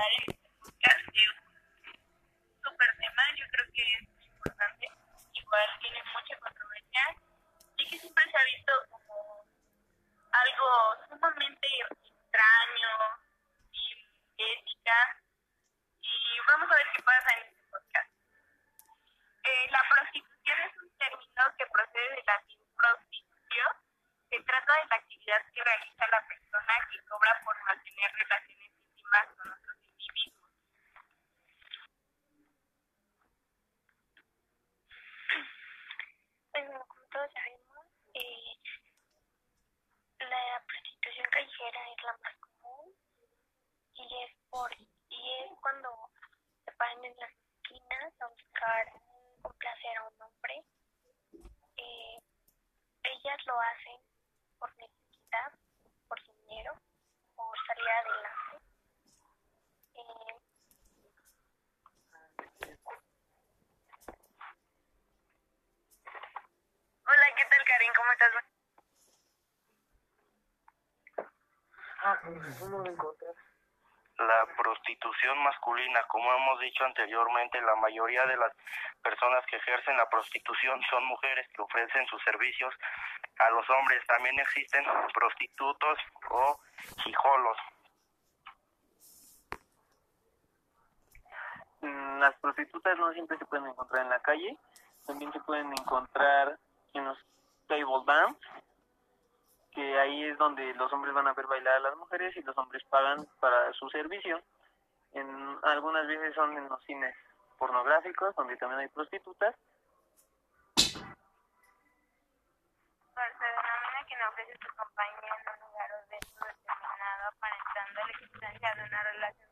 escolares hace un súper tema, yo creo que es muy importante, igual tiene mucha controversia, y que siempre se ha visto como algo sumamente extraño, sin ética, y vamos a ver qué pasa en este podcast. La prostitución es un término que procede del latín prostitución, se trata de la actividad que realiza la persona Bueno, como todos sabemos, eh, la prostitución callejera es la más común y es por y es cuando se paran en las esquinas a buscar complacer a un hombre. Eh, ellas lo hacen por necesidad, por dinero, por salir adelante. Eh, Hola, ¿qué tal ¿Cómo estás? La prostitución masculina, como hemos dicho anteriormente, la mayoría de las personas que ejercen la prostitución son mujeres que ofrecen sus servicios a los hombres. También existen prostitutos o hijolos. Mm, Las prostitutas no siempre se pueden encontrar en la calle, también se pueden encontrar en los dance, que ahí es donde los hombres van a ver bailar a las mujeres y los hombres pagan para su servicio. En algunas veces son en los cines pornográficos, donde también hay prostitutas, Se denomina quien ofrece su compañía en un lugar o evento determinado aparentando la existencia de una relación